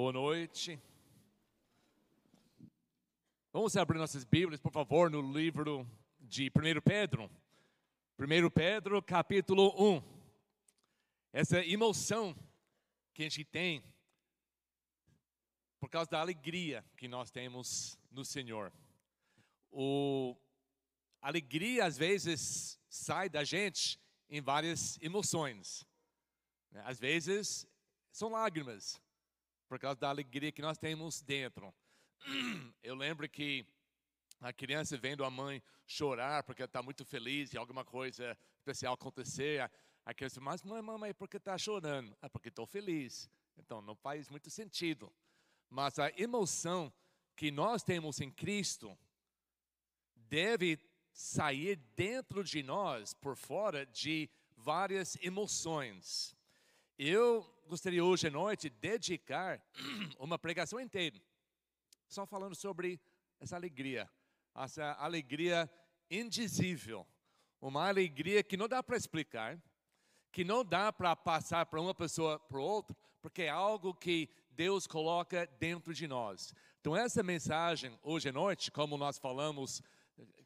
Boa noite. Vamos abrir nossas Bíblias, por favor, no livro de 1 Pedro. 1 Pedro, capítulo 1. Essa emoção que a gente tem por causa da alegria que nós temos no Senhor. O a alegria às vezes sai da gente em várias emoções. Né? Às vezes são lágrimas por causa da alegria que nós temos dentro. Eu lembro que a criança vendo a mãe chorar porque está muito feliz e alguma coisa especial acontecer, a criança, mas mãe, mamãe, por que está chorando? Ah, porque estou feliz. Então não faz muito sentido. Mas a emoção que nós temos em Cristo deve sair dentro de nós, por fora de várias emoções. Eu gostaria hoje à noite dedicar uma pregação inteira só falando sobre essa alegria, essa alegria indizível, uma alegria que não dá para explicar, que não dá para passar para uma pessoa para outra, porque é algo que Deus coloca dentro de nós. Então essa mensagem hoje à noite, como nós falamos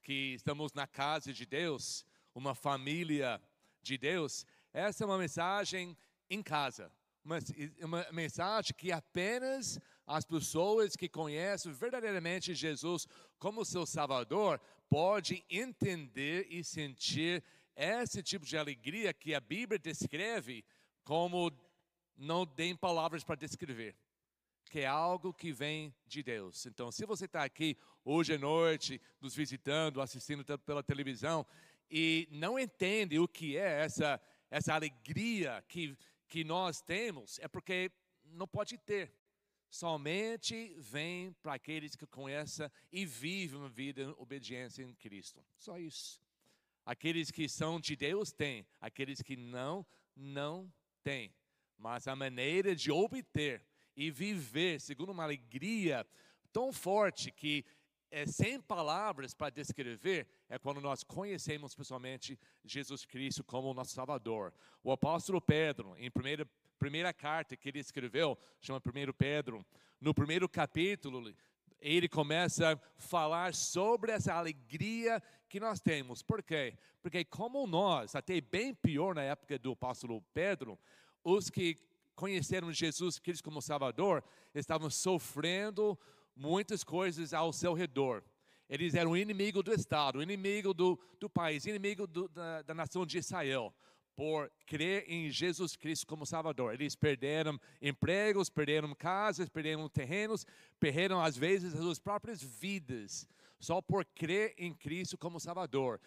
que estamos na casa de Deus, uma família de Deus, essa é uma mensagem em casa, uma, uma mensagem que apenas as pessoas que conhecem verdadeiramente Jesus como seu Salvador podem entender e sentir esse tipo de alegria que a Bíblia descreve como não tem palavras para descrever, que é algo que vem de Deus. Então, se você está aqui hoje à noite, nos visitando, assistindo pela televisão, e não entende o que é essa, essa alegria que, que nós temos, é porque não pode ter somente vem para aqueles que conhecem e vivem uma vida em obediência em Cristo. Só isso. Aqueles que são de Deus têm, aqueles que não, não têm. Mas a maneira de obter e viver segundo uma alegria tão forte que é sem palavras para descrever é quando nós conhecemos pessoalmente Jesus Cristo como o nosso Salvador. O apóstolo Pedro, em 1 primeira carta que ele escreveu, chama 1 Pedro, no primeiro capítulo, ele começa a falar sobre essa alegria que nós temos. Por quê? Porque como nós, até bem pior na época do apóstolo Pedro, os que conheceram Jesus Cristo como Salvador, estavam sofrendo muitas coisas ao seu redor. Eles eram inimigo do Estado, inimigo do, do país, inimigo do, da, da nação de Israel por crer em Jesus Cristo como Salvador. Eles perderam empregos, perderam casas, perderam terrenos, perderam às vezes as suas próprias vidas, só por crer em Cristo como Salvador.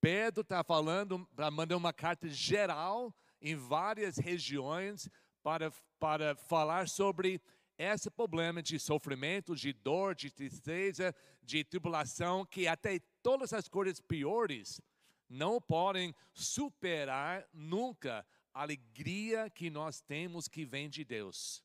Pedro está falando, mandando uma carta geral em várias regiões para, para falar sobre esse problema de sofrimento, de dor, de tristeza, de tribulação, que até todas as coisas piores não podem superar nunca a alegria que nós temos que vem de Deus.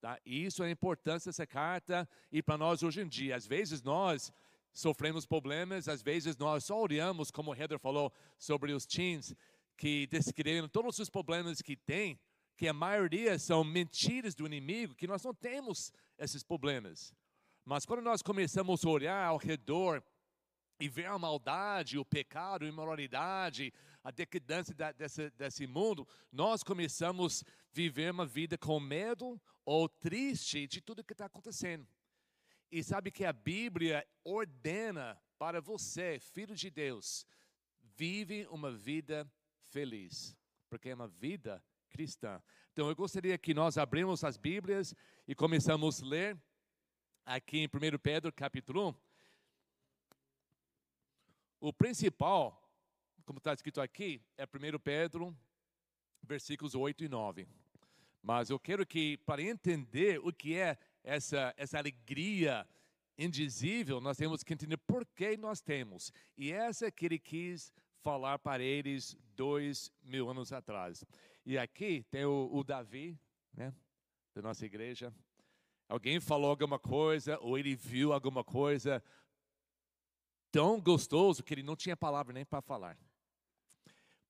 Tá? Isso é a importância dessa carta e para nós hoje em dia. Às vezes nós sofremos problemas, às vezes nós só olhamos, como o Heather falou, sobre os teens, que descreveram todos os problemas que tem, que a maioria são mentiras do inimigo, que nós não temos esses problemas. Mas quando nós começamos a olhar ao redor e ver a maldade, o pecado, a imoralidade, a decadência desse, desse mundo, nós começamos a viver uma vida com medo ou triste de tudo que está acontecendo. E sabe que a Bíblia ordena para você, filho de Deus, vive uma vida feliz, porque é uma vida cristã. Então eu gostaria que nós abrimos as Bíblias e começamos a ler aqui em 1 Pedro capítulo 1. O principal, como está escrito aqui, é 1 Pedro, versículos 8 e 9. Mas eu quero que, para entender o que é essa, essa alegria indizível, nós temos que entender por que nós temos. E essa é que ele quis falar para eles dois mil anos atrás. E aqui tem o, o Davi, né, da nossa igreja. Alguém falou alguma coisa, ou ele viu alguma coisa tão gostoso que ele não tinha palavra nem para falar.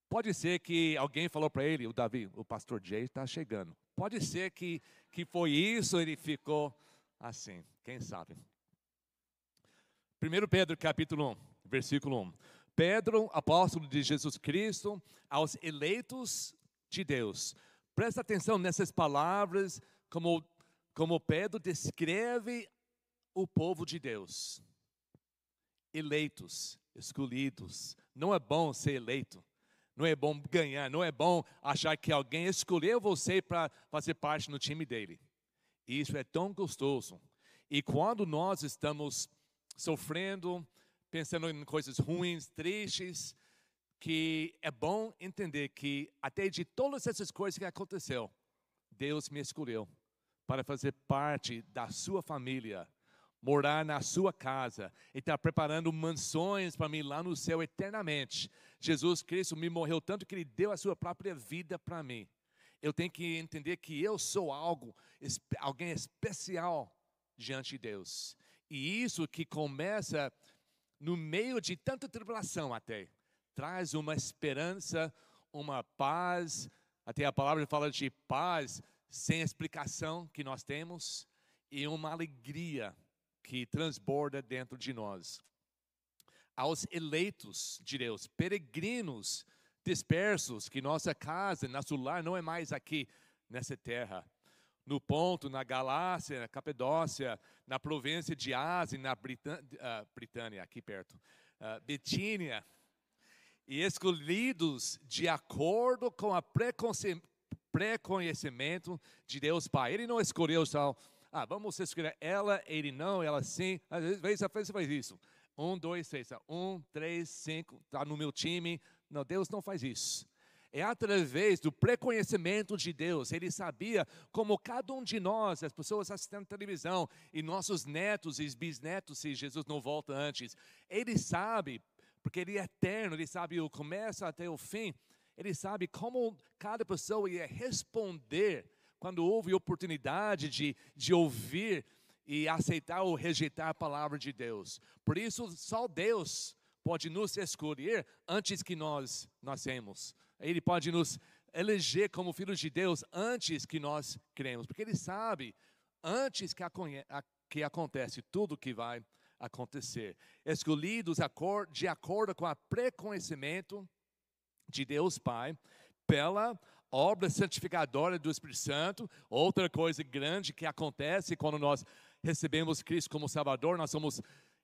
Pode ser que alguém falou para ele, o Davi, o pastor Jay está chegando. Pode ser que, que foi isso, ele ficou assim, quem sabe. 1 Pedro capítulo 1, versículo 1. Pedro, apóstolo de Jesus Cristo, aos eleitos de Deus. Presta atenção nessas palavras, como, como Pedro descreve o povo de Deus. Eleitos, escolhidos. Não é bom ser eleito. Não é bom ganhar, não é bom achar que alguém escolheu você para fazer parte no time dele. Isso é tão gostoso. E quando nós estamos sofrendo, pensando em coisas ruins, tristes, que é bom entender que até de todas essas coisas que aconteceu, Deus me escolheu para fazer parte da sua família, morar na sua casa e estar tá preparando mansões para mim lá no céu eternamente. Jesus Cristo me morreu tanto que Ele deu a sua própria vida para mim. Eu tenho que entender que eu sou algo, alguém especial diante de Deus. E isso que começa no meio de tanta tribulação até, traz uma esperança, uma paz. Até a palavra fala de paz sem explicação que nós temos e uma alegria que transborda dentro de nós. Aos eleitos de Deus, peregrinos dispersos, que nossa casa, nosso lar não é mais aqui nessa terra. No Ponto, na Galácia, na Capadócia, na província de Ásia, na Britânia, uh, Britânia aqui perto, uh, Betínia, e escolhidos de acordo com a preconhecimento de Deus Pai. Ele não escolheu só ah, vamos escolher ela, ele não, ela sim. Às vezes você faz isso. Um, dois, três. Tá? Um, três, cinco. Está no meu time. Não, Deus não faz isso. É através do preconhecimento de Deus. Ele sabia como cada um de nós, as pessoas assistindo televisão, e nossos netos e bisnetos, se Jesus não volta antes, ele sabe, porque ele é eterno, ele sabe o começo até o fim, ele sabe como cada pessoa ia responder quando houve oportunidade de, de ouvir e aceitar ou rejeitar a palavra de Deus. Por isso, só Deus pode nos escolher antes que nós nascemos. Ele pode nos eleger como filhos de Deus antes que nós cremos, porque Ele sabe antes que, a, que acontece tudo que vai acontecer. Escolhidos de acordo com o preconhecimento de Deus Pai, pela obra santificadora do Espírito Santo. Outra coisa grande que acontece quando nós recebemos Cristo como Salvador, nós somos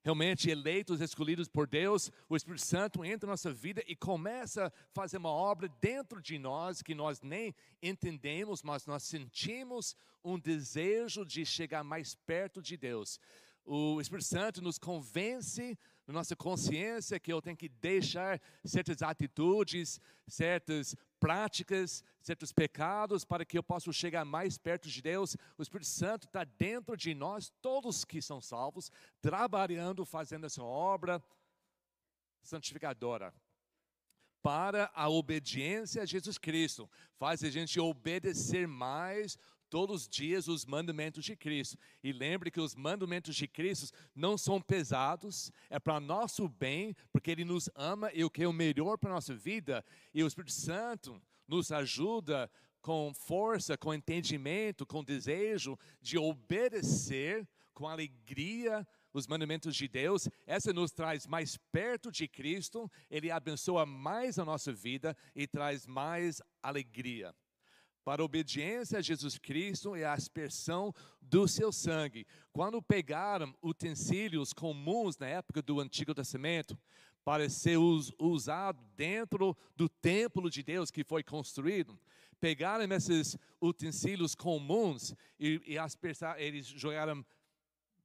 realmente eleitos, escolhidos por Deus, o Espírito Santo entra na nossa vida e começa a fazer uma obra dentro de nós que nós nem entendemos, mas nós sentimos um desejo de chegar mais perto de Deus. O Espírito Santo nos convence na nossa consciência que eu tenho que deixar certas atitudes, certas práticas, certos pecados, para que eu possa chegar mais perto de Deus. O Espírito Santo está dentro de nós, todos que são salvos, trabalhando, fazendo essa obra santificadora para a obediência a Jesus Cristo. Faz a gente obedecer mais todos os dias os mandamentos de Cristo. E lembre que os mandamentos de Cristo não são pesados, é para nosso bem, porque Ele nos ama e o que é o melhor para a nossa vida. E o Espírito Santo nos ajuda com força, com entendimento, com desejo de obedecer com alegria os mandamentos de Deus, essa nos traz mais perto de Cristo, Ele abençoa mais a nossa vida e traz mais alegria para a obediência a Jesus Cristo e a aspersão do seu sangue. Quando pegaram utensílios comuns na época do Antigo Testamento, para ser usado dentro do templo de Deus que foi construído, pegaram esses utensílios comuns e, e aspersar, eles jogaram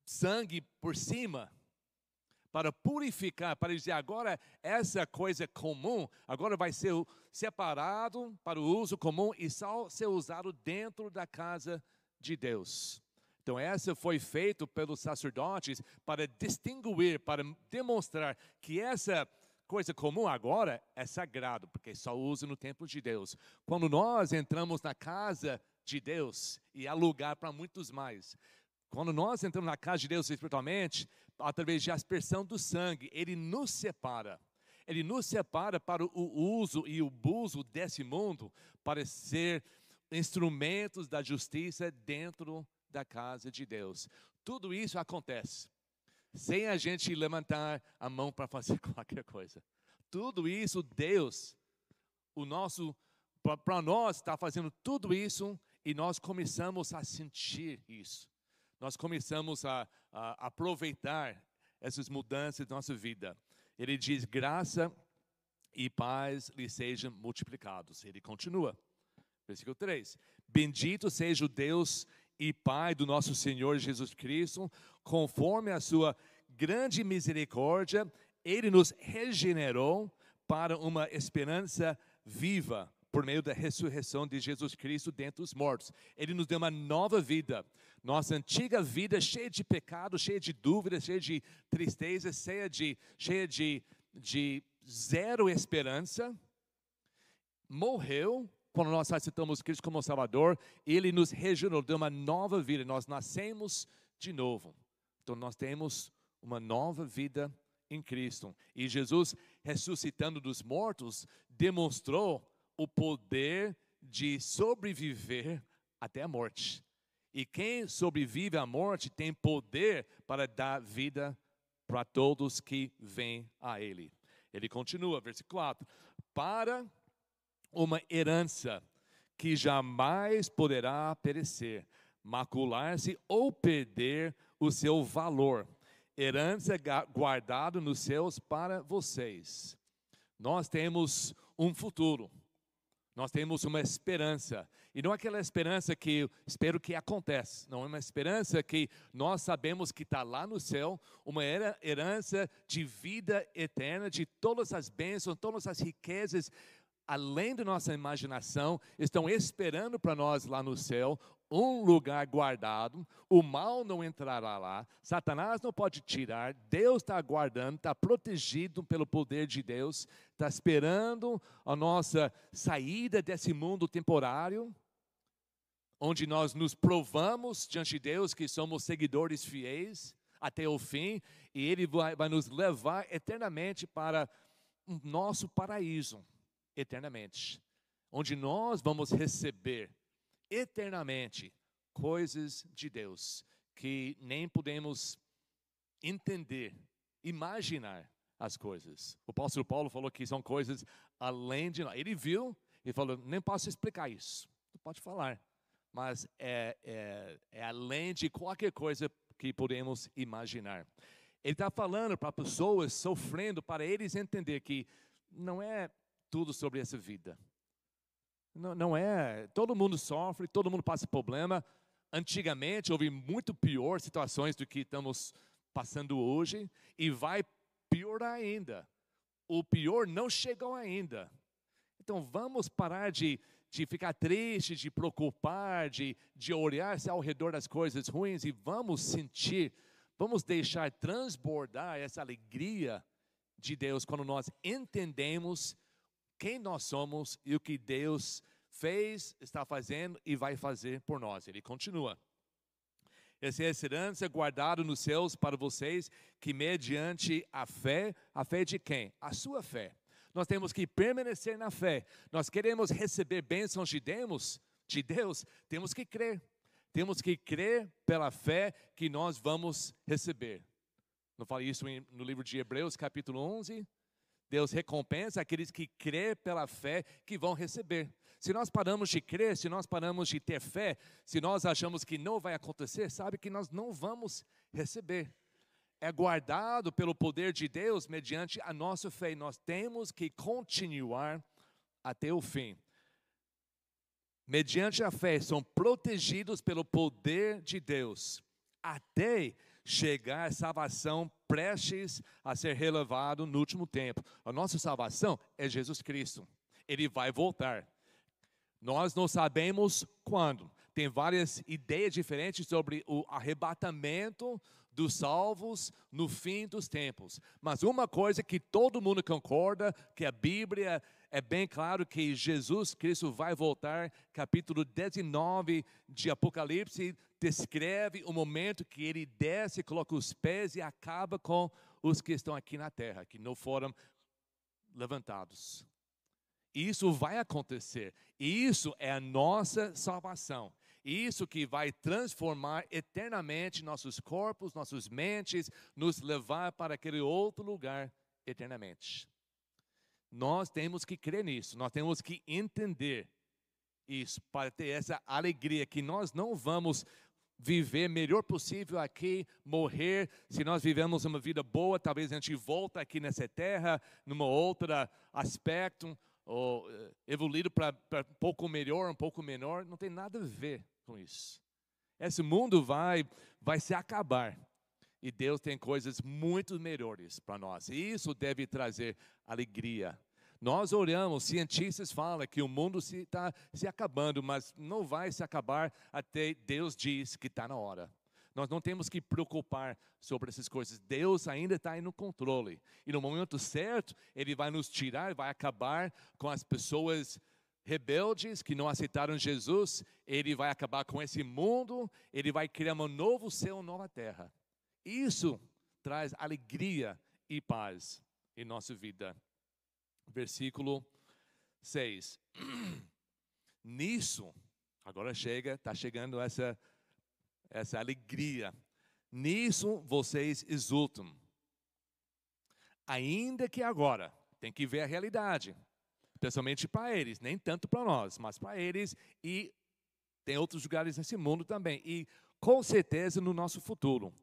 sangue por cima para purificar, para dizer agora essa coisa comum, agora vai ser separado para o uso comum e só ser usado dentro da casa de Deus. Então essa foi feito pelos sacerdotes para distinguir, para demonstrar que essa coisa comum agora é sagrado, porque só usa no templo de Deus. Quando nós entramos na casa de Deus e há lugar para muitos mais. Quando nós entramos na casa de Deus espiritualmente, através de aspersão do sangue, ele nos separa. Ele nos separa para o uso e o abuso desse mundo para ser instrumentos da justiça dentro da casa de Deus. Tudo isso acontece sem a gente levantar a mão para fazer qualquer coisa. Tudo isso, Deus, o nosso, para nós, está fazendo tudo isso e nós começamos a sentir isso. Nós começamos a, a aproveitar essas mudanças da nossa vida. Ele diz: graça e paz lhe sejam multiplicados. Ele continua. Versículo 3: Bendito seja o Deus e Pai do nosso Senhor Jesus Cristo, conforme a sua grande misericórdia, ele nos regenerou para uma esperança viva por meio da ressurreição de Jesus Cristo dentre os mortos. Ele nos deu uma nova vida. Nossa antiga vida cheia de pecado, cheia de dúvidas, cheia de tristeza, cheia de, cheia de, de zero esperança, morreu quando nós aceitamos Cristo como Salvador, Ele nos regenerou, deu uma nova vida, nós nascemos de novo. Então nós temos uma nova vida em Cristo. E Jesus, ressuscitando dos mortos, demonstrou o poder de sobreviver até a morte. E quem sobrevive à morte tem poder para dar vida para todos que vêm a Ele. Ele continua, versículo 4: Para uma herança que jamais poderá perecer, macular-se ou perder o seu valor. Herança guardada nos céus para vocês. Nós temos um futuro nós temos uma esperança. E não é aquela esperança que espero que aconteça. Não é uma esperança que nós sabemos que está lá no céu, uma herança de vida eterna, de todas as bênçãos, todas as riquezas, além da nossa imaginação, estão esperando para nós lá no céu um lugar guardado, o mal não entrará lá, Satanás não pode tirar, Deus está guardando, está protegido pelo poder de Deus, está esperando a nossa saída desse mundo temporário, onde nós nos provamos diante de Deus que somos seguidores fiéis até o fim, e Ele vai, vai nos levar eternamente para o nosso paraíso, eternamente, onde nós vamos receber eternamente coisas de Deus que nem podemos entender, imaginar as coisas. O apóstolo Paulo falou que são coisas além de nós. Ele viu e falou: nem posso explicar isso. Não pode falar. Mas é, é, é além de qualquer coisa que podemos imaginar. Ele está falando para pessoas sofrendo, para eles entender que não é tudo sobre essa vida. Não, não é. Todo mundo sofre, todo mundo passa problema. Antigamente houve muito pior situações do que estamos passando hoje e vai piorar ainda. O pior não chegou ainda. Então vamos parar de, de ficar triste, de preocupar, de, de olhar-se ao redor das coisas ruins e vamos sentir, vamos deixar transbordar essa alegria de Deus quando nós entendemos quem nós somos e o que Deus fez, está fazendo e vai fazer por nós. Ele continua. Essa é a esperança guardada nos céus para vocês, que mediante a fé, a fé de quem? A sua fé. Nós temos que permanecer na fé. Nós queremos receber bênçãos de Deus, de Deus, temos que crer. Temos que crer pela fé que nós vamos receber. Não falei isso no livro de Hebreus, capítulo 11? Deus recompensa aqueles que crê pela fé que vão receber. Se nós paramos de crer, se nós paramos de ter fé, se nós achamos que não vai acontecer, sabe que nós não vamos receber. É guardado pelo poder de Deus mediante a nossa fé. Nós temos que continuar até o fim. Mediante a fé, são protegidos pelo poder de Deus até chegar a salvação prestes a ser relevado no último tempo. A nossa salvação é Jesus Cristo. Ele vai voltar. Nós não sabemos quando. Tem várias ideias diferentes sobre o arrebatamento dos salvos no fim dos tempos. Mas uma coisa que todo mundo concorda, que a Bíblia é bem claro que Jesus Cristo vai voltar, capítulo 19 de Apocalipse descreve o momento que ele desce, coloca os pés e acaba com os que estão aqui na terra, que não foram levantados. Isso vai acontecer. Isso é a nossa salvação. Isso que vai transformar eternamente nossos corpos, nossas mentes, nos levar para aquele outro lugar eternamente. Nós temos que crer nisso, nós temos que entender isso para ter essa alegria que nós não vamos viver melhor possível aqui, morrer. Se nós vivemos uma vida boa, talvez a gente volta aqui nessa terra, numa outra aspecto, ou eh, evoluído para um pouco melhor, um pouco menor, não tem nada a ver com isso. Esse mundo vai, vai se acabar. E Deus tem coisas muito melhores para nós. E isso deve trazer alegria. Nós oramos, cientistas falam que o mundo está se, se acabando, mas não vai se acabar até Deus diz que está na hora. Nós não temos que preocupar sobre essas coisas. Deus ainda está no controle. E no momento certo, Ele vai nos tirar, vai acabar com as pessoas rebeldes que não aceitaram Jesus. Ele vai acabar com esse mundo. Ele vai criar um novo céu, uma nova terra. Isso traz alegria e paz em nossa vida. Versículo 6. Nisso, agora chega, está chegando essa essa alegria. Nisso vocês exultam. Ainda que agora, tem que ver a realidade, especialmente para eles, nem tanto para nós, mas para eles e tem outros lugares nesse mundo também, e com certeza no nosso futuro.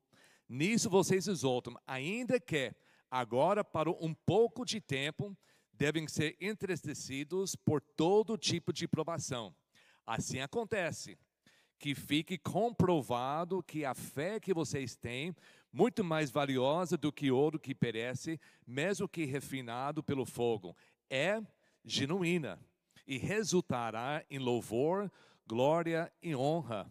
Nisso vocês exultam, ainda que agora, para um pouco de tempo, devem ser entristecidos por todo tipo de provação. Assim acontece que fique comprovado que a fé que vocês têm, muito mais valiosa do que ouro que perece, mesmo que refinado pelo fogo, é genuína e resultará em louvor, glória e honra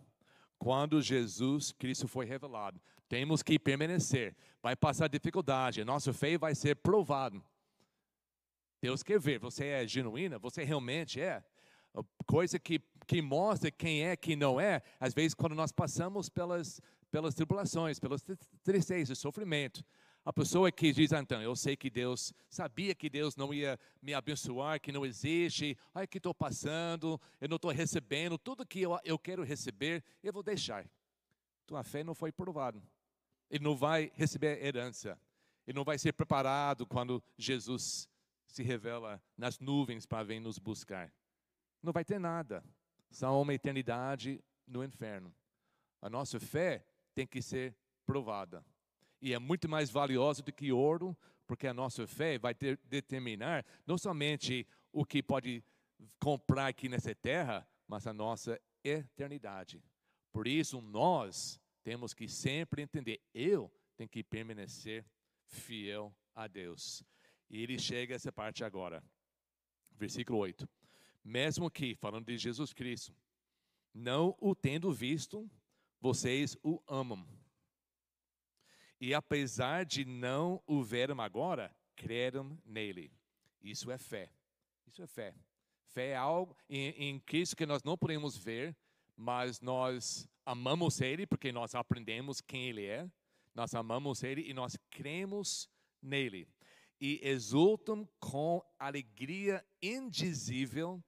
quando Jesus Cristo foi revelado. Temos que permanecer. Vai passar dificuldade, nossa fé vai ser provado. Deus quer ver, você é genuína, você realmente é coisa que, que mostra quem é, quem não é, às vezes quando nós passamos pelas, pelas tribulações, pelas tristezas, sofrimento. A pessoa que diz, ah, então, eu sei que Deus, sabia que Deus não ia me abençoar, que não existe, olha que estou passando, eu não estou recebendo, tudo que eu, eu quero receber, eu vou deixar. Tua fé não foi provada. Ele não vai receber herança. Ele não vai ser preparado quando Jesus se revela nas nuvens para vir nos buscar não vai ter nada. São uma eternidade no inferno. A nossa fé tem que ser provada. E é muito mais valiosa do que ouro, porque a nossa fé vai ter, determinar não somente o que pode comprar aqui nessa terra, mas a nossa eternidade. Por isso, nós temos que sempre entender: eu tenho que permanecer fiel a Deus. E ele chega a essa parte agora. Versículo 8 mesmo que, falando de Jesus Cristo, não o tendo visto, vocês o amam. E apesar de não o verem agora, creram nele. Isso é fé. Isso é fé. Fé é algo em, em Cristo que nós não podemos ver, mas nós amamos Ele porque nós aprendemos quem Ele é. Nós amamos Ele e nós cremos nele. E exultam com alegria indizível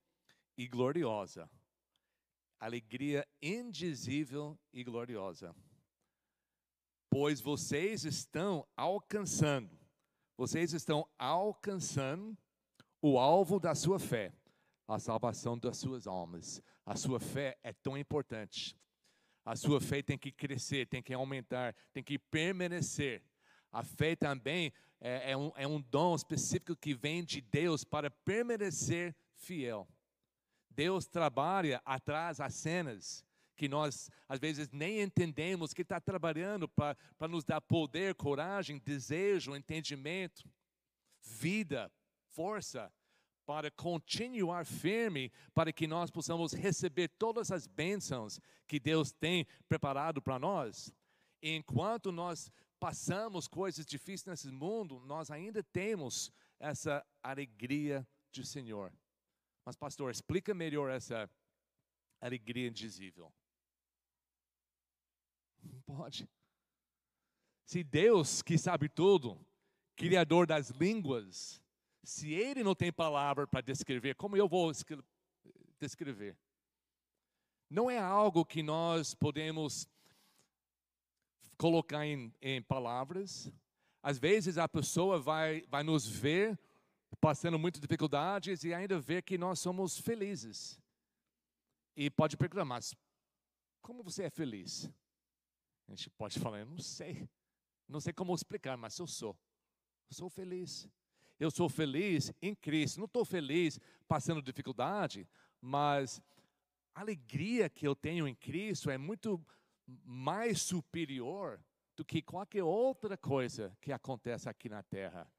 e gloriosa. Alegria indizível e gloriosa. Pois vocês estão alcançando, vocês estão alcançando o alvo da sua fé, a salvação das suas almas. A sua fé é tão importante. A sua fé tem que crescer, tem que aumentar, tem que permanecer. A fé também é, é, um, é um dom específico que vem de Deus para permanecer fiel. Deus trabalha atrás das cenas que nós às vezes nem entendemos que está trabalhando para nos dar poder, coragem, desejo, entendimento, vida, força, para continuar firme, para que nós possamos receber todas as bênçãos que Deus tem preparado para nós. Enquanto nós passamos coisas difíceis nesse mundo, nós ainda temos essa alegria do Senhor. Mas, pastor, explica melhor essa alegria indizível. Pode. Se Deus, que sabe tudo, Criador das línguas, Se ele não tem palavra para descrever, como eu vou descrever? Não é algo que nós podemos colocar em, em palavras. Às vezes a pessoa vai, vai nos ver passando muitas dificuldades e ainda ver que nós somos felizes. E pode perguntar, mas como você é feliz? A gente pode falar, eu não sei. Não sei como explicar, mas eu sou. Eu sou feliz. Eu sou feliz em Cristo. Não estou feliz passando dificuldade, mas a alegria que eu tenho em Cristo é muito mais superior do que qualquer outra coisa que acontece aqui na terra.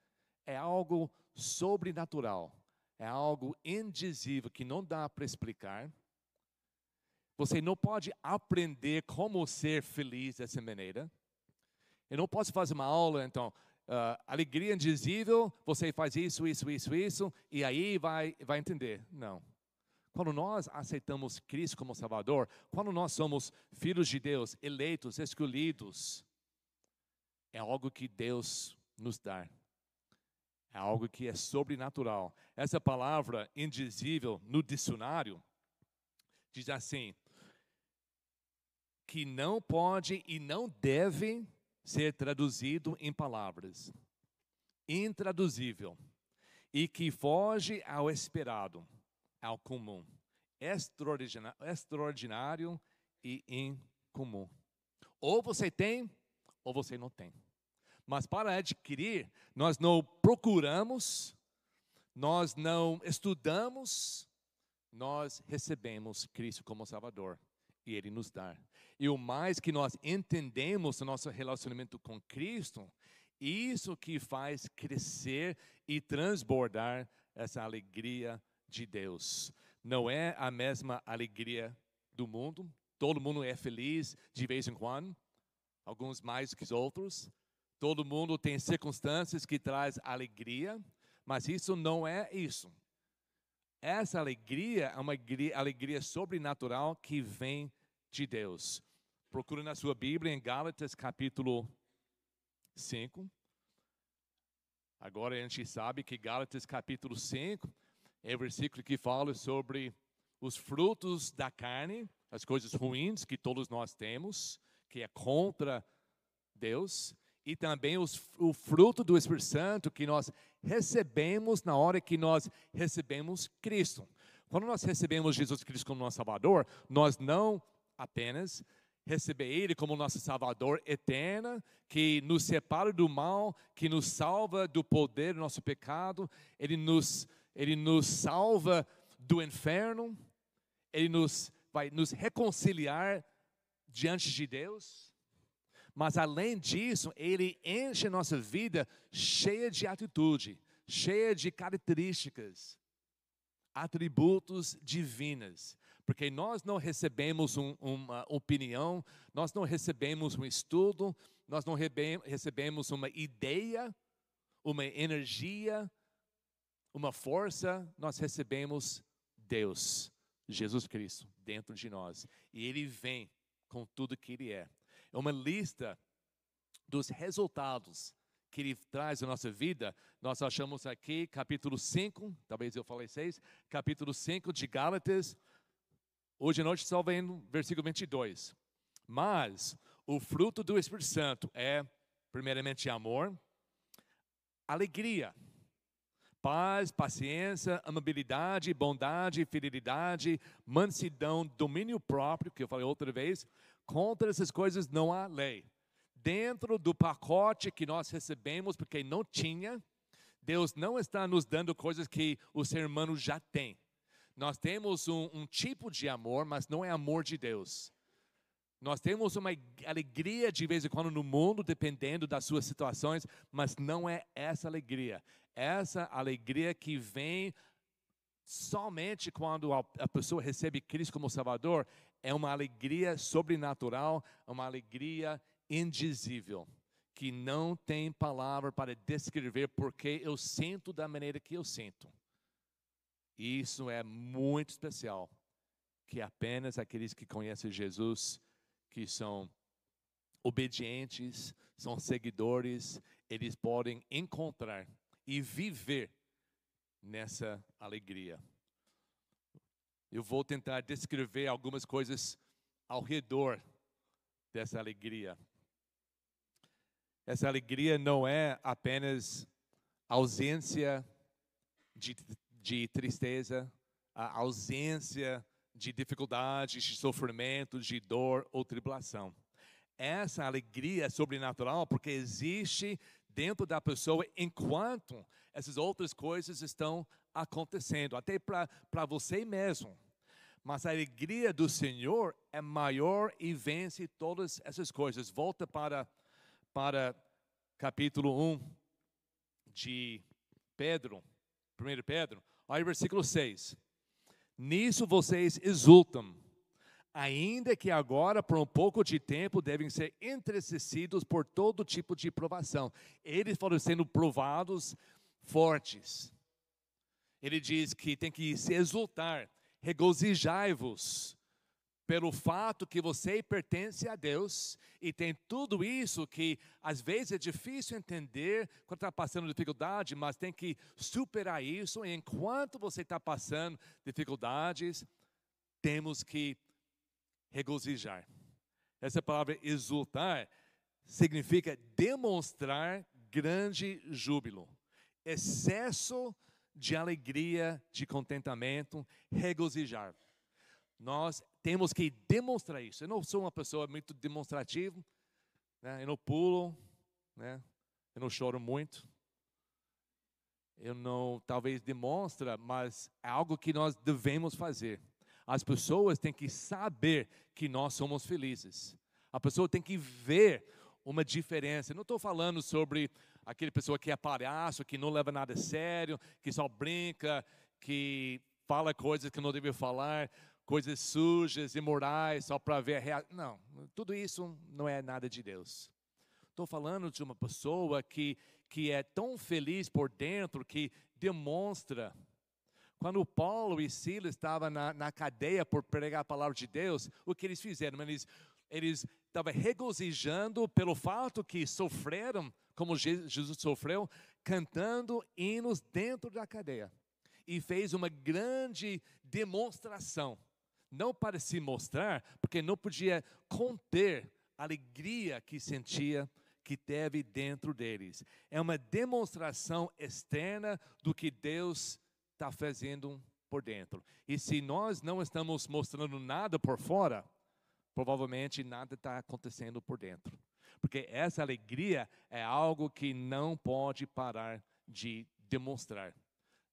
É algo sobrenatural, é algo indizível que não dá para explicar. Você não pode aprender como ser feliz dessa maneira. Eu não posso fazer uma aula, então, uh, alegria indizível, você faz isso, isso, isso, isso, e aí vai, vai entender. Não. Quando nós aceitamos Cristo como Salvador, quando nós somos filhos de Deus, eleitos, escolhidos, é algo que Deus nos dá. É algo que é sobrenatural. Essa palavra indizível no dicionário diz assim: que não pode e não deve ser traduzido em palavras. Intraduzível. E que foge ao esperado ao comum, extraordinário e incomum. Ou você tem, ou você não tem. Mas para adquirir, nós não procuramos, nós não estudamos, nós recebemos Cristo como Salvador e Ele nos dá. E o mais que nós entendemos no nosso relacionamento com Cristo, isso que faz crescer e transbordar essa alegria de Deus. Não é a mesma alegria do mundo. Todo mundo é feliz de vez em quando, alguns mais que os outros. Todo mundo tem circunstâncias que traz alegria, mas isso não é isso. Essa alegria é uma alegria sobrenatural que vem de Deus. Procure na sua Bíblia em Gálatas capítulo 5. Agora a gente sabe que Gálatas capítulo 5 é o versículo que fala sobre os frutos da carne, as coisas ruins que todos nós temos, que é contra Deus, e também os, o fruto do Espírito Santo que nós recebemos na hora que nós recebemos Cristo. Quando nós recebemos Jesus Cristo como nosso Salvador, nós não apenas receber Ele como nosso Salvador eterno, que nos separa do mal, que nos salva do poder do nosso pecado, Ele nos ele nos salva do inferno, ele nos vai nos reconciliar diante de Deus. Mas além disso, ele enche a nossa vida cheia de atitude, cheia de características, atributos divinas. Porque nós não recebemos um, uma opinião, nós não recebemos um estudo, nós não recebemos uma ideia, uma energia, uma força, nós recebemos Deus, Jesus Cristo, dentro de nós. E Ele vem com tudo que Ele é. É uma lista dos resultados que Ele traz na nossa vida. Nós achamos aqui, capítulo 5, talvez eu falei 6, capítulo 5 de Gálatas. Hoje à noite só vem no versículo 22. Mas o fruto do Espírito Santo é, primeiramente, amor, alegria paz, paciência, amabilidade, bondade, fidelidade, mansidão, domínio próprio, que eu falei outra vez. Contra essas coisas não há lei. Dentro do pacote que nós recebemos, porque não tinha, Deus não está nos dando coisas que o ser humano já tem. Nós temos um, um tipo de amor, mas não é amor de Deus. Nós temos uma alegria de vez em quando no mundo, dependendo das suas situações, mas não é essa alegria. Essa alegria que vem somente quando a pessoa recebe Cristo como Salvador é uma alegria sobrenatural, uma alegria indizível, que não tem palavra para descrever porque eu sinto da maneira que eu sinto. Isso é muito especial, que apenas aqueles que conhecem Jesus que são obedientes, são seguidores, eles podem encontrar e viver nessa alegria. Eu vou tentar descrever algumas coisas ao redor dessa alegria. Essa alegria não é apenas ausência de, de tristeza, a ausência de dificuldades, de sofrimento, de dor ou tribulação. Essa alegria é sobrenatural porque existe dentro da pessoa enquanto essas outras coisas estão acontecendo, até para você mesmo. Mas a alegria do Senhor é maior e vence todas essas coisas. Volta para, para capítulo 1 de Pedro, 1 Pedro, olha o versículo 6. Nisso vocês exultam, ainda que agora, por um pouco de tempo, devem ser entristecidos por todo tipo de provação. Eles foram sendo provados fortes. Ele diz que tem que se exultar, regozijai-vos pelo fato que você pertence a Deus e tem tudo isso que às vezes é difícil entender quando está passando dificuldade, mas tem que superar isso. E enquanto você está passando dificuldades, temos que regozijar. Essa palavra exultar significa demonstrar grande júbilo, excesso de alegria, de contentamento, regozijar. Nós temos que demonstrar isso. Eu não sou uma pessoa muito demonstrativa, né? eu não pulo, né? eu não choro muito. Eu não, talvez demonstra, mas é algo que nós devemos fazer. As pessoas têm que saber que nós somos felizes. A pessoa tem que ver uma diferença. Eu não estou falando sobre aquele pessoa que é palhaço, que não leva nada a sério, que só brinca, que fala coisas que não deve falar coisas sujas, imorais, só para ver a reação. Não, tudo isso não é nada de Deus. Estou falando de uma pessoa que, que é tão feliz por dentro que demonstra. Quando Paulo e Silas estavam na, na cadeia por pregar a palavra de Deus, o que eles fizeram? Eles, eles estavam regozijando pelo fato que sofreram, como Jesus sofreu, cantando hinos dentro da cadeia. E fez uma grande demonstração não para se mostrar, porque não podia conter a alegria que sentia, que teve dentro deles. É uma demonstração externa do que Deus está fazendo por dentro. E se nós não estamos mostrando nada por fora, provavelmente nada está acontecendo por dentro. Porque essa alegria é algo que não pode parar de demonstrar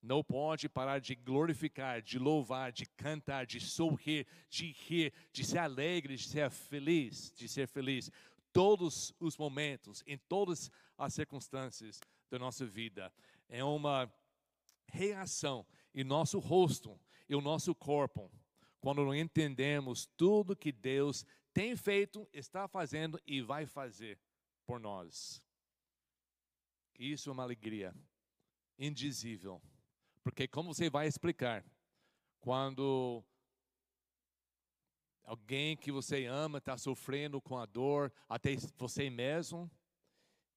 não pode parar de glorificar, de louvar, de cantar, de sorrir, de rir, de ser alegre, de ser feliz, de ser feliz. Todos os momentos, em todas as circunstâncias da nossa vida. É uma reação em nosso rosto e o nosso corpo, quando não entendemos tudo que Deus tem feito, está fazendo e vai fazer por nós. Isso é uma alegria indizível. Porque como você vai explicar quando alguém que você ama está sofrendo com a dor, até você mesmo,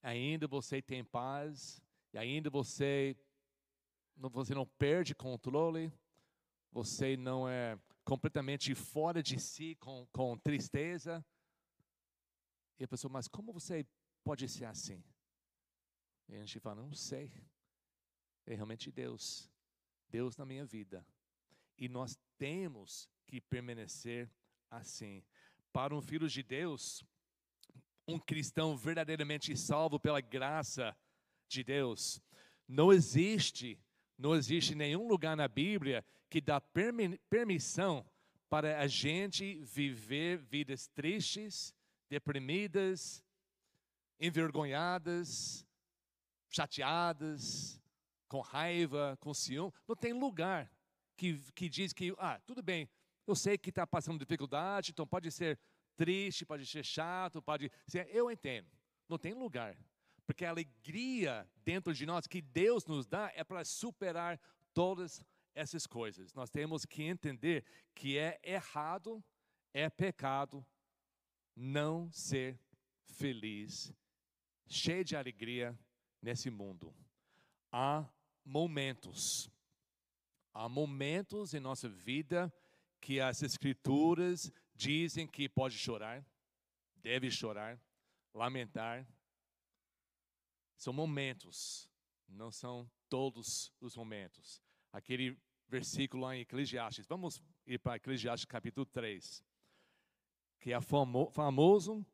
ainda você tem paz, e ainda você, você não perde controle, você não é completamente fora de si com, com tristeza. E a pessoa, mas como você pode ser assim? E a gente fala, não sei. É realmente Deus. Deus na minha vida. E nós temos que permanecer assim. Para um filho de Deus, um cristão verdadeiramente salvo pela graça de Deus, não existe, não existe nenhum lugar na Bíblia que dá permissão para a gente viver vidas tristes, deprimidas, envergonhadas, chateadas, com raiva, com ciúme, não tem lugar que, que diz que, ah, tudo bem, eu sei que está passando dificuldade, então pode ser triste, pode ser chato, pode ser, eu entendo, não tem lugar. Porque a alegria dentro de nós que Deus nos dá é para superar todas essas coisas. Nós temos que entender que é errado, é pecado não ser feliz, cheio de alegria nesse mundo. Há momentos Há momentos em nossa vida que as escrituras dizem que pode chorar, deve chorar, lamentar. São momentos, não são todos os momentos. Aquele versículo lá em Eclesiastes, vamos ir para Eclesiastes capítulo 3, que é famoso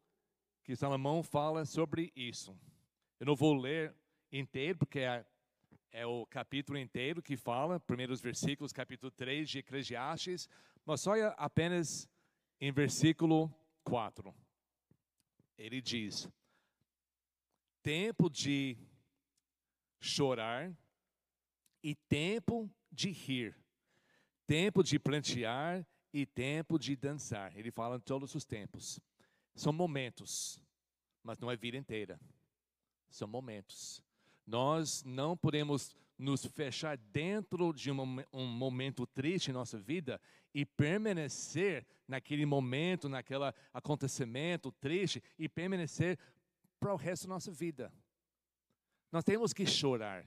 que Salomão fala sobre isso. Eu não vou ler inteiro, porque é é o capítulo inteiro que fala, primeiros versículos, capítulo 3 de Eclesiastes, mas olha apenas em versículo 4. Ele diz: Tempo de chorar e tempo de rir, tempo de plantear e tempo de dançar. Ele fala em todos os tempos. São momentos, mas não é vida inteira. São momentos. Nós não podemos nos fechar dentro de um, momento triste em nossa vida e permanecer naquele momento, naquele acontecimento triste e permanecer para o resto da nossa vida. Nós temos que chorar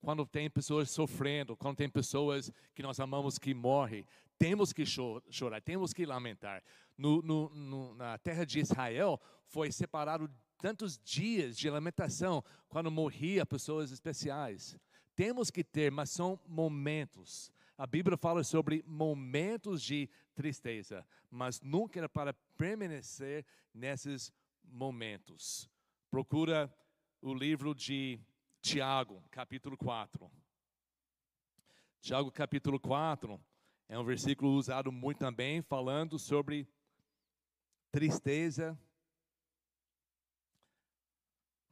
quando tem pessoas sofrendo, quando tem pessoas que nós amamos que morrem. Temos que chorar, temos que lamentar. No, no, no, na terra de Israel foi separado tantos dias de lamentação quando morria pessoas especiais. Temos que ter, mas são momentos. A Bíblia fala sobre momentos de tristeza, mas nunca era para permanecer nesses momentos. Procura o livro de Tiago, capítulo 4. Tiago, capítulo 4, é um versículo usado muito também, falando sobre tristeza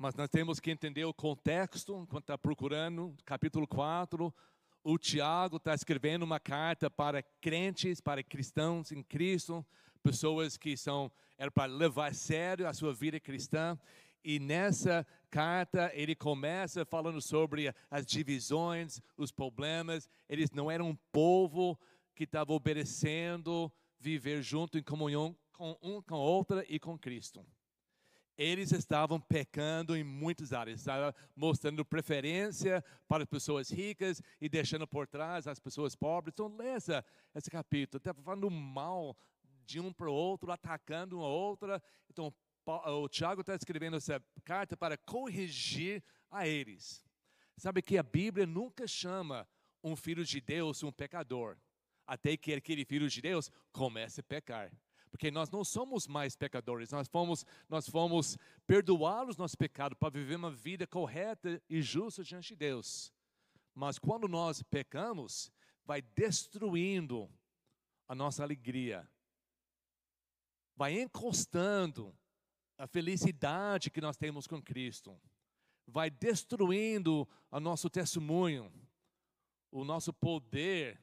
mas nós temos que entender o contexto, quando está procurando, capítulo 4, o Tiago está escrevendo uma carta para crentes, para cristãos em Cristo, pessoas que são, era para levar a sério a sua vida cristã, e nessa carta ele começa falando sobre as divisões, os problemas, eles não eram um povo que estava obedecendo, viver junto em comunhão com um com outra e com Cristo eles estavam pecando em muitas áreas, estavam mostrando preferência para pessoas ricas e deixando por trás as pessoas pobres. Então, lê esse capítulo, está falando mal de um para o outro, atacando uma outra. Então, o Tiago está escrevendo essa carta para corrigir a eles. Sabe que a Bíblia nunca chama um filho de Deus um pecador, até que aquele filho de Deus comece a pecar porque nós não somos mais pecadores, nós fomos, nós fomos perdoados nosso pecado para viver uma vida correta e justa diante de Deus. Mas quando nós pecamos, vai destruindo a nossa alegria, vai encostando a felicidade que nós temos com Cristo, vai destruindo o nosso testemunho, o nosso poder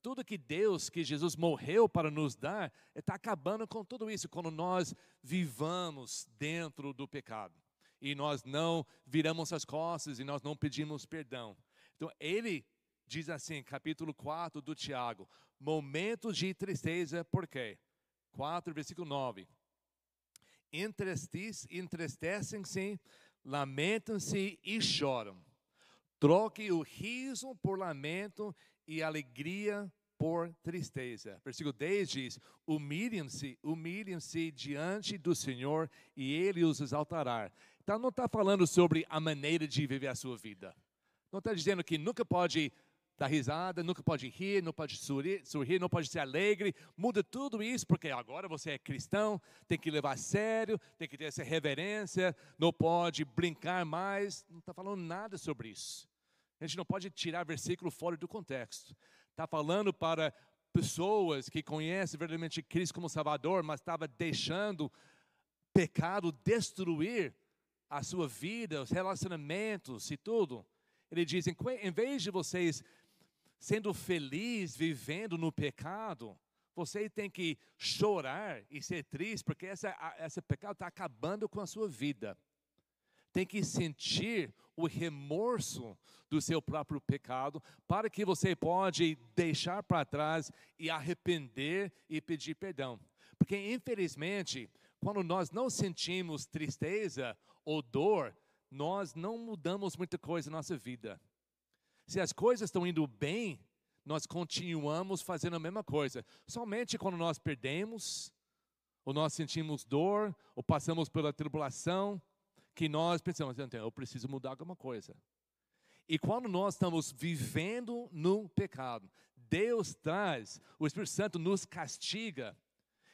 tudo que Deus, que Jesus morreu para nos dar, está acabando com tudo isso quando nós vivamos dentro do pecado e nós não viramos as costas e nós não pedimos perdão. Então, ele diz assim, capítulo 4 do Tiago: momentos de tristeza, por quê? 4, versículo 9. Entristecem-se, lamentam-se e choram. Troque o riso por lamento e alegria por tristeza. Versículo 10 diz: Humilhem-se, humilhem-se diante do Senhor e Ele os exaltará. Então não está falando sobre a maneira de viver a sua vida. Não está dizendo que nunca pode dar risada, nunca pode rir, não pode sorrir, sorrir, não pode ser alegre. Muda tudo isso, porque agora você é cristão, tem que levar a sério, tem que ter essa reverência, não pode brincar mais. Não está falando nada sobre isso. A gente não pode tirar versículo fora do contexto. Está falando para pessoas que conhecem verdadeiramente Cristo como Salvador, mas estava deixando pecado destruir a sua vida, os relacionamentos e tudo. Ele diz: em, vez de vocês sendo felizes, vivendo no pecado, você tem que chorar e ser triste, porque essa, esse pecado está acabando com a sua vida tem que sentir o remorso do seu próprio pecado, para que você pode deixar para trás e arrepender e pedir perdão. Porque infelizmente, quando nós não sentimos tristeza ou dor, nós não mudamos muita coisa na nossa vida. Se as coisas estão indo bem, nós continuamos fazendo a mesma coisa. Somente quando nós perdemos, ou nós sentimos dor, ou passamos pela tribulação, que nós pensamos, então, eu preciso mudar alguma coisa. E quando nós estamos vivendo no pecado, Deus traz, o Espírito Santo nos castiga,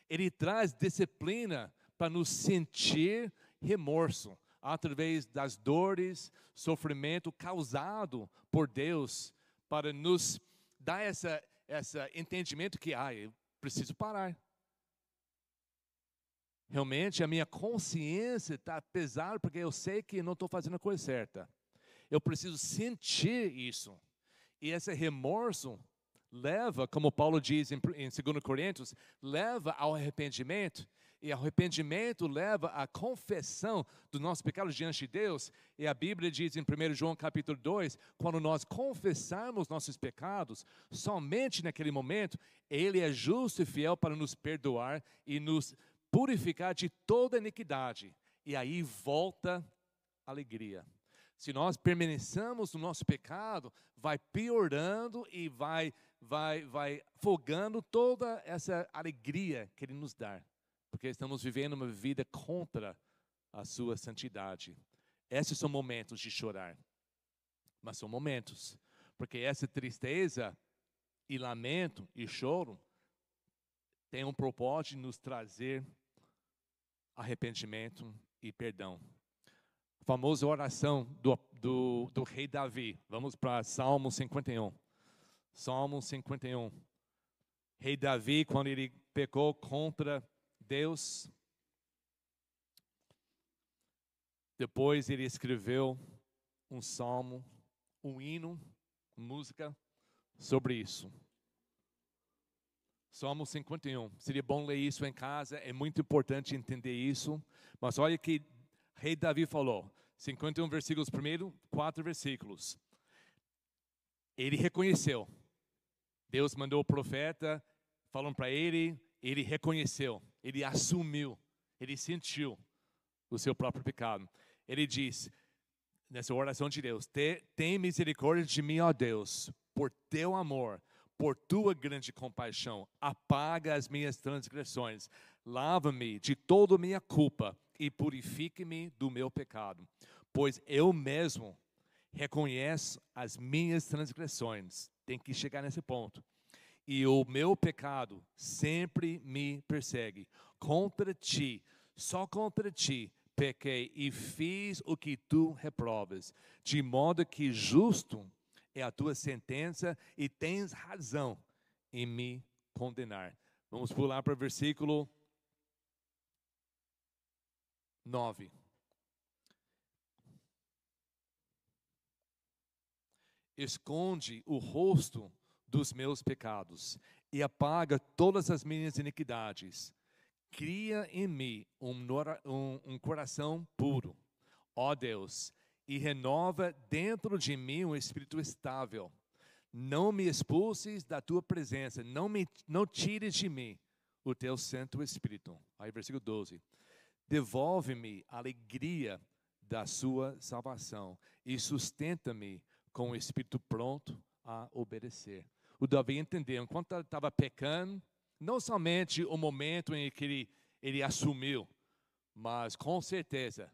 ele traz disciplina para nos sentir remorso através das dores, sofrimento causado por Deus, para nos dar essa, essa entendimento que, ah, eu preciso parar. Realmente a minha consciência está pesada porque eu sei que não estou fazendo a coisa certa. Eu preciso sentir isso. E esse remorso leva, como Paulo diz em, em 2 Coríntios, leva ao arrependimento. E arrependimento leva à confissão do nosso pecado diante de Deus. E a Bíblia diz em 1 João capítulo 2, quando nós confessarmos nossos pecados, somente naquele momento, Ele é justo e fiel para nos perdoar e nos purificar de toda iniquidade. E aí volta a alegria. Se nós permaneçamos no nosso pecado, vai piorando e vai, vai, vai fogando toda essa alegria que Ele nos dá. Porque estamos vivendo uma vida contra a sua santidade. Esses são momentos de chorar. Mas são momentos. Porque essa tristeza e lamento e choro tem um propósito de nos trazer arrependimento e perdão. A famosa oração do, do, do rei Davi. Vamos para Salmo 51. Salmo 51. Rei Davi, quando ele pecou contra Deus, depois ele escreveu um salmo, um hino, música sobre isso. Salmo 51. Seria bom ler isso em casa, é muito importante entender isso. Mas olha que rei Davi falou, 51 versículos primeiro, quatro versículos. Ele reconheceu. Deus mandou o profeta, falando para ele, ele reconheceu, ele assumiu, ele sentiu o seu próprio pecado. Ele diz, nessa oração de Deus: Tem misericórdia de mim, ó Deus, por teu amor por tua grande compaixão, apaga as minhas transgressões, lava-me de toda a minha culpa e purifique-me do meu pecado, pois eu mesmo reconheço as minhas transgressões. Tem que chegar nesse ponto. E o meu pecado sempre me persegue. Contra ti, só contra ti, pequei e fiz o que tu reprovas, de modo que justo é a tua sentença e tens razão em me condenar. Vamos pular para o versículo 9. Esconde o rosto dos meus pecados e apaga todas as minhas iniquidades. Cria em mim um, um, um coração puro. Ó Deus, e renova dentro de mim um espírito estável. Não me expulses da tua presença, não me não tires de mim o teu santo espírito. Aí versículo 12. Devolve-me a alegria da sua salvação e sustenta-me com o espírito pronto a obedecer. O Davi entendeu, enquanto ele estava pecando, não somente o momento em que ele, ele assumiu, mas com certeza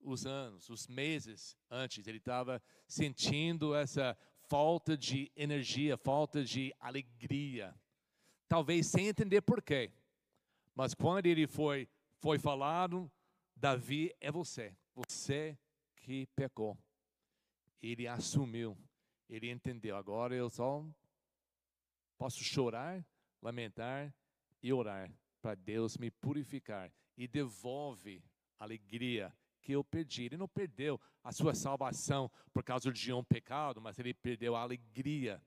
os anos, os meses antes, ele estava sentindo essa falta de energia, falta de alegria. Talvez sem entender porquê. Mas quando ele foi, foi falado, Davi é você, você que pecou. Ele assumiu, ele entendeu. Agora eu só posso chorar, lamentar e orar para Deus me purificar e devolve alegria que eu perdi. Ele não perdeu a sua salvação por causa de um pecado, mas ele perdeu a alegria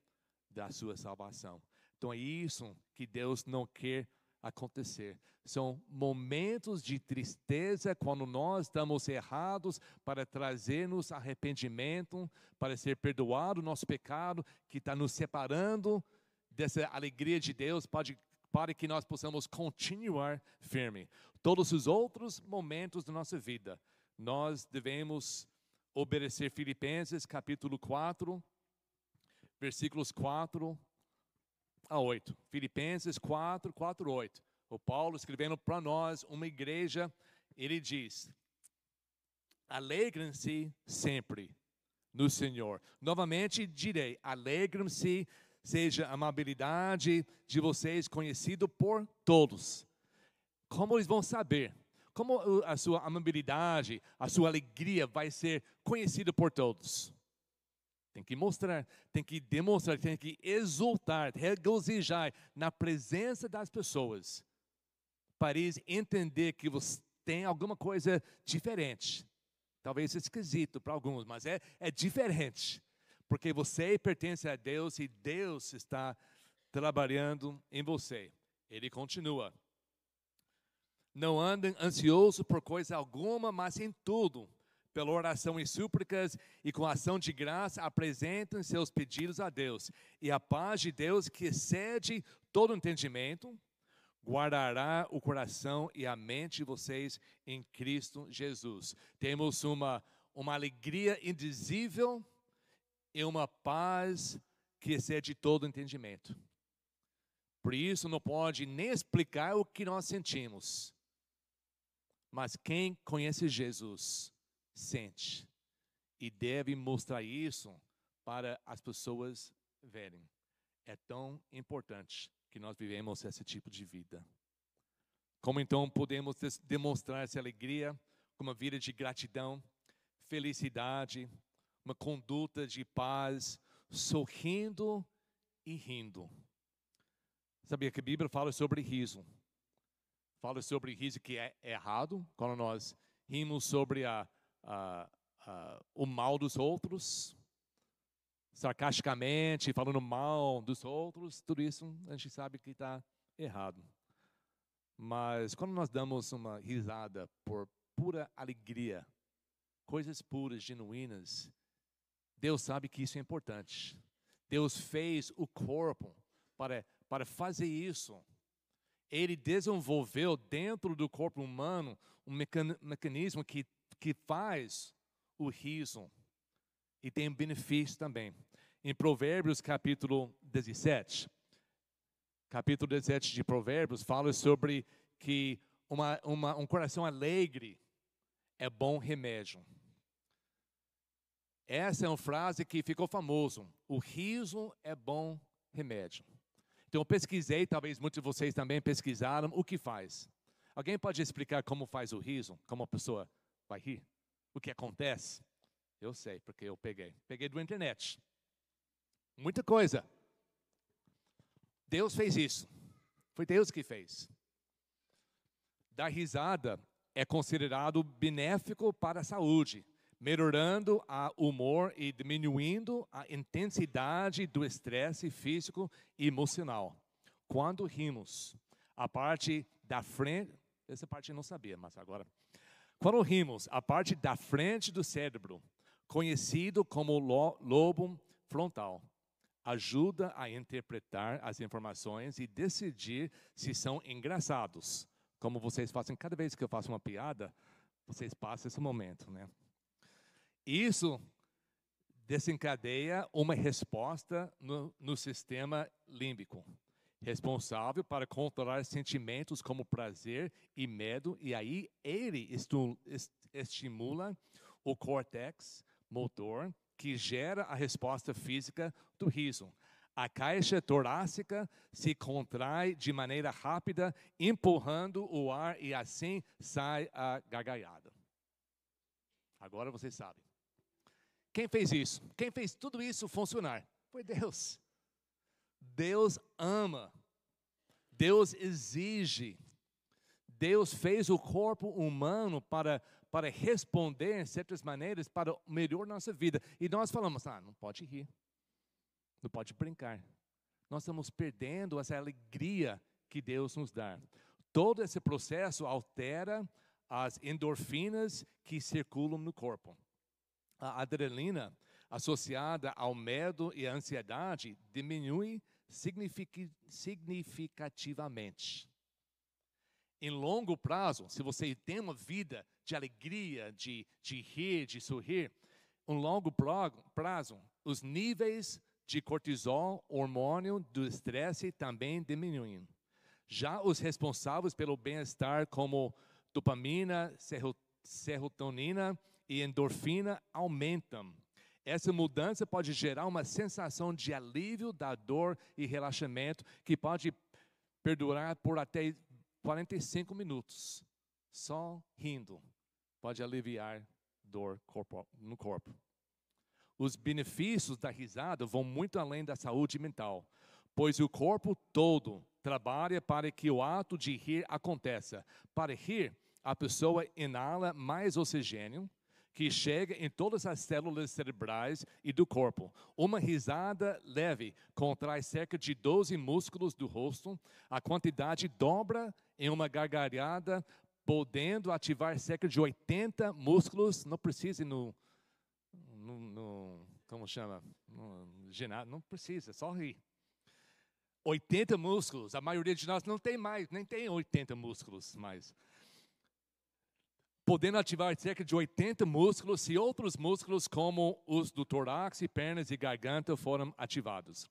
da sua salvação. Então é isso que Deus não quer acontecer. São momentos de tristeza quando nós estamos errados para trazer-nos arrependimento, para ser perdoado o nosso pecado que está nos separando dessa alegria de Deus, pode, para que nós possamos continuar firme. Todos os outros momentos da nossa vida, nós devemos obedecer Filipenses capítulo 4, versículos 4 a 8. Filipenses 4, 4, 8. O Paulo escrevendo para nós, uma igreja, ele diz: Alegrem-se sempre no Senhor. Novamente direi: alegrem-se, seja a amabilidade de vocês conhecido por todos. Como eles vão saber? Como a sua amabilidade, a sua alegria vai ser conhecida por todos? Tem que mostrar, tem que demonstrar, tem que exultar, regozijar na presença das pessoas, para entender que você tem alguma coisa diferente. Talvez esquisito para alguns, mas é, é diferente, porque você pertence a Deus e Deus está trabalhando em você. Ele continua. Não andem ansioso por coisa alguma, mas em tudo pela oração e súplicas e com ação de graça, apresentem seus pedidos a Deus. E a paz de Deus, que excede todo entendimento, guardará o coração e a mente de vocês em Cristo Jesus. Temos uma, uma alegria indizível e uma paz que excede todo entendimento. Por isso, não pode nem explicar o que nós sentimos. Mas quem conhece Jesus sente. E deve mostrar isso para as pessoas verem. É tão importante que nós vivemos esse tipo de vida. Como então podemos demonstrar essa alegria com uma vida de gratidão, felicidade, uma conduta de paz, sorrindo e rindo. Sabia que a Bíblia fala sobre riso? Fala sobre riso que é errado, quando nós rimos sobre a, uh, uh, o mal dos outros, sarcasticamente, falando mal dos outros, tudo isso a gente sabe que está errado. Mas quando nós damos uma risada por pura alegria, coisas puras, genuínas, Deus sabe que isso é importante. Deus fez o corpo para, para fazer isso. Ele desenvolveu dentro do corpo humano um mecanismo que que faz o riso e tem benefício também. Em Provérbios capítulo 17, capítulo 17 de Provérbios fala sobre que uma, uma, um coração alegre é bom remédio. Essa é uma frase que ficou famosa. O riso é bom remédio. Então eu pesquisei, talvez muitos de vocês também pesquisaram o que faz. Alguém pode explicar como faz o riso? Como a pessoa vai rir? O que acontece? Eu sei, porque eu peguei. Peguei do internet. Muita coisa. Deus fez isso. Foi Deus que fez. Dar risada é considerado benéfico para a saúde, melhorando o humor e diminuindo a intensidade do estresse físico e emocional. Quando rimos, a parte da frente, essa parte eu não sabia, mas agora quando rimos, a parte da frente do cérebro, conhecido como lobo frontal, ajuda a interpretar as informações e decidir se são engraçados. Como vocês fazem cada vez que eu faço uma piada, vocês passam esse momento, né? Isso desencadeia uma resposta no, no sistema límbico responsável para controlar sentimentos como prazer e medo, e aí ele estimula o córtex motor que gera a resposta física do riso. A caixa torácica se contrai de maneira rápida, empurrando o ar e assim sai a gargalhada. Agora vocês sabem. Quem fez isso? Quem fez tudo isso funcionar? Foi Deus. Deus ama, Deus exige, Deus fez o corpo humano para, para responder em certas maneiras para melhorar nossa vida. E nós falamos, ah, não pode rir, não pode brincar. Nós estamos perdendo essa alegria que Deus nos dá. Todo esse processo altera as endorfinas que circulam no corpo. A adrenalina associada ao medo e à ansiedade diminui significativamente. Em longo prazo, se você tem uma vida de alegria, de, de rir, de sorrir, em longo prazo, os níveis de cortisol, hormônio do estresse, também diminuem. Já os responsáveis pelo bem-estar, como dopamina, serotonina e endorfina, aumentam. Essa mudança pode gerar uma sensação de alívio da dor e relaxamento que pode perdurar por até 45 minutos. Só rindo pode aliviar dor no corpo. Os benefícios da risada vão muito além da saúde mental, pois o corpo todo trabalha para que o ato de rir aconteça. Para rir, a pessoa inala mais oxigênio, que chega em todas as células cerebrais e do corpo. Uma risada leve contrai cerca de 12 músculos do rosto, a quantidade dobra em uma gargalhada, podendo ativar cerca de 80 músculos, não precisa no, no, no como chama, no ginásio, não precisa, só rir. 80 músculos, a maioria de nós não tem mais, nem tem 80 músculos mais podendo ativar cerca de 80 músculos se outros músculos, como os do tórax, pernas e garganta, foram ativados.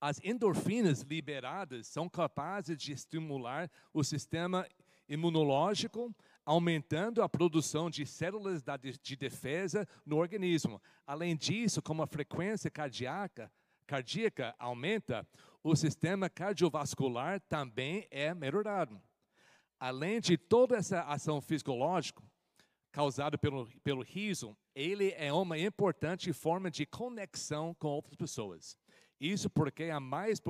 As endorfinas liberadas são capazes de estimular o sistema imunológico, aumentando a produção de células de defesa no organismo. Além disso, como a frequência cardíaca, cardíaca aumenta, o sistema cardiovascular também é melhorado além de toda essa ação fisiológica causada pelo, pelo riso, ele é uma importante forma de conexão com outras pessoas. Isso porque é mais,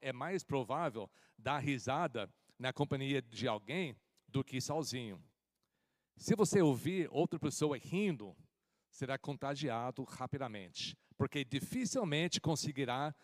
é mais provável dar risada na companhia de alguém do que sozinho. Se você ouvir outra pessoa rindo, será contagiado rapidamente, porque dificilmente conseguirá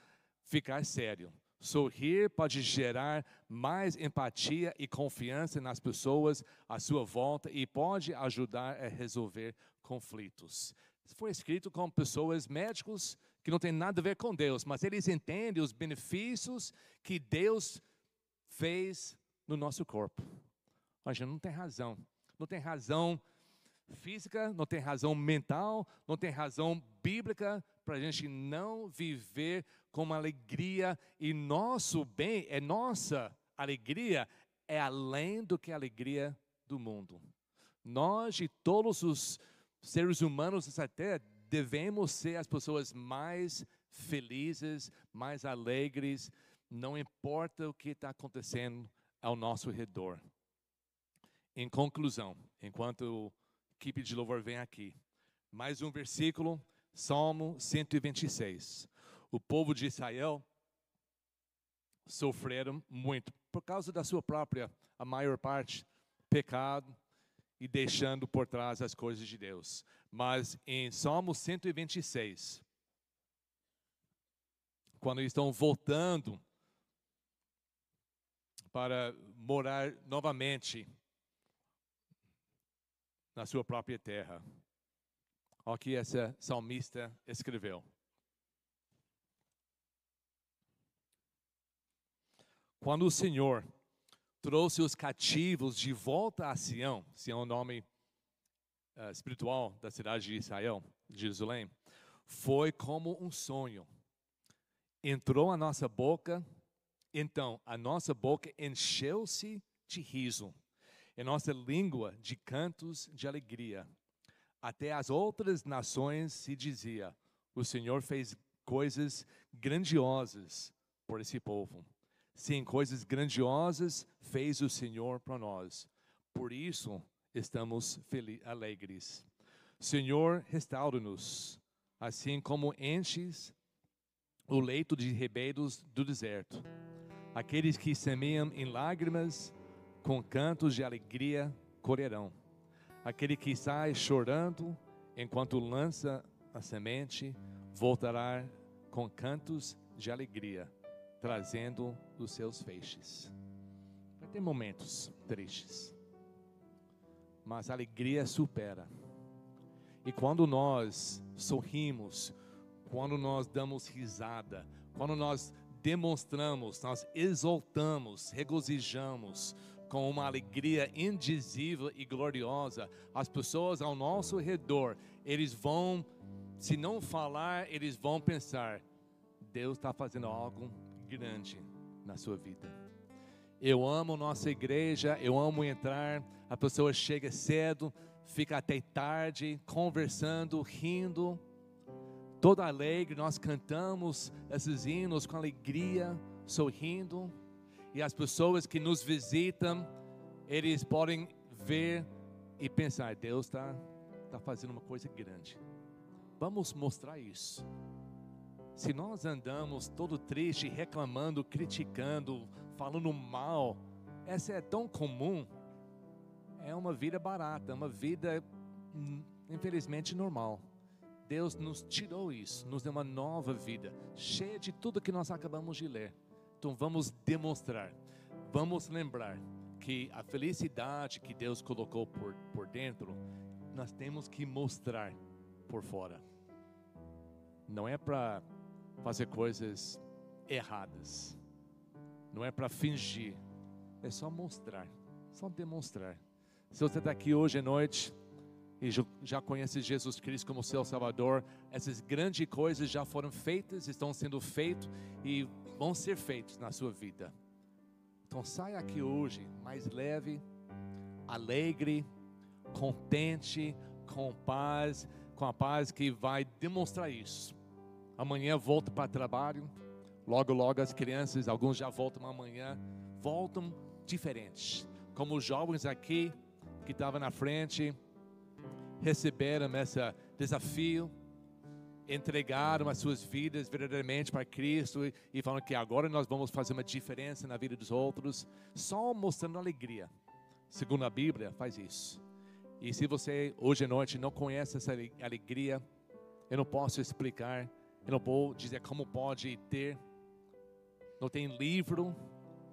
ficar sério. Sorrir pode gerar mais empatia e confiança nas pessoas à sua volta e pode ajudar a resolver conflitos. Foi escrito com pessoas médicos que não têm nada a ver com Deus, mas eles entendem os benefícios que Deus fez no nosso corpo. A gente não tem razão. Não tem razão física, não tem razão mental, não tem razão bíblica para a gente não viver com alegria e nosso bem, é nossa alegria, é além do que a alegria do mundo. Nós e todos os seres humanos dessa terra devemos ser as pessoas mais felizes, mais alegres, não importa o que está acontecendo ao nosso redor. Em conclusão, enquanto equipe de louvor vem aqui, mais um versículo, Salmo 126 o povo de Israel sofreram muito por causa da sua própria, a maior parte, pecado e deixando por trás as coisas de Deus. Mas em Salmo 126, quando estão voltando para morar novamente na sua própria terra, olha o que essa salmista escreveu. Quando o Senhor trouxe os cativos de volta a Sião, Sião é o nome uh, espiritual da cidade de Israel, de Jerusalém, foi como um sonho. Entrou a nossa boca, então a nossa boca encheu-se de riso, e nossa língua de cantos de alegria. Até as outras nações se dizia: o Senhor fez coisas grandiosas por esse povo. Sim, coisas grandiosas fez o Senhor para nós. Por isso estamos alegres. Senhor, restaura-nos, assim como enches o leito de ribeiros do deserto. Aqueles que semeiam em lágrimas, com cantos de alegria colherão. Aquele que sai chorando, enquanto lança a semente, voltará com cantos de alegria trazendo os seus feixes. Vai ter momentos tristes, mas a alegria supera. E quando nós sorrimos, quando nós damos risada, quando nós demonstramos, nós exaltamos, regozijamos com uma alegria indizível e gloriosa, as pessoas ao nosso redor, eles vão, se não falar, eles vão pensar: Deus está fazendo algo grande na sua vida. Eu amo nossa igreja, eu amo entrar. A pessoa chega cedo, fica até tarde, conversando, rindo, toda alegre. Nós cantamos esses hinos com alegria, sorrindo. E as pessoas que nos visitam, eles podem ver e pensar: Deus está tá fazendo uma coisa grande. Vamos mostrar isso. Se nós andamos todo triste, reclamando, criticando, falando mal, essa é tão comum. É uma vida barata, uma vida hum, infelizmente normal. Deus nos tirou isso, nos deu uma nova vida, cheia de tudo que nós acabamos de ler. Então vamos demonstrar, vamos lembrar que a felicidade que Deus colocou por, por dentro, nós temos que mostrar por fora. Não é para fazer coisas erradas, não é para fingir, é só mostrar, só demonstrar. Se você está aqui hoje à noite e já conhece Jesus Cristo como seu Salvador, essas grandes coisas já foram feitas, estão sendo feitas e vão ser feitas na sua vida. Então saia aqui hoje mais leve, alegre, contente, com paz, com a paz que vai demonstrar isso. Amanhã volta para o trabalho, logo logo as crianças, alguns já voltam amanhã, voltam diferentes. Como os jovens aqui que estavam na frente, receberam esse desafio, entregaram as suas vidas verdadeiramente para Cristo e, falam que agora nós vamos fazer uma diferença na vida dos outros, só mostrando alegria. Segundo a Bíblia, faz isso. E se você hoje à noite não conhece essa alegria, eu não posso explicar, eu não vou dizer como pode ter. Não tem livro,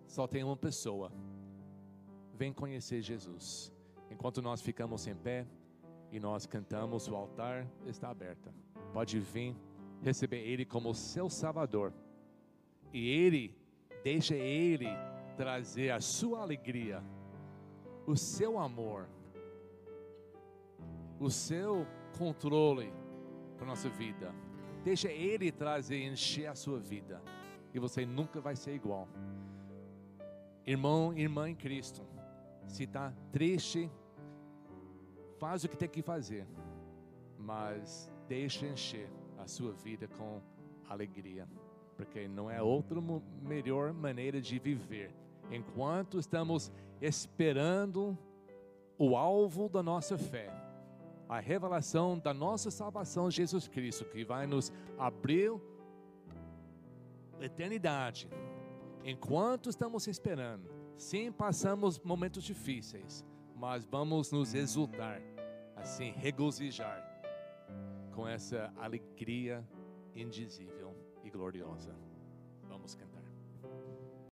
só tem uma pessoa. Vem conhecer Jesus. Enquanto nós ficamos em pé e nós cantamos, o altar está aberto pode vir receber Ele como seu Salvador. E Ele, deixa Ele trazer a sua alegria, o seu amor, o seu controle para a nossa vida. Deixa Ele trazer, encher a sua vida. E você nunca vai ser igual. Irmão, irmã em Cristo, se está triste, faz o que tem que fazer. Mas deixe encher a sua vida com alegria, porque não é outra melhor maneira de viver. Enquanto estamos esperando o alvo da nossa fé, a revelação da nossa salvação, Jesus Cristo, que vai nos abrir eternidade. Enquanto estamos esperando, sim, passamos momentos difíceis, mas vamos nos exultar, assim, regozijar com essa alegria indizível e gloriosa.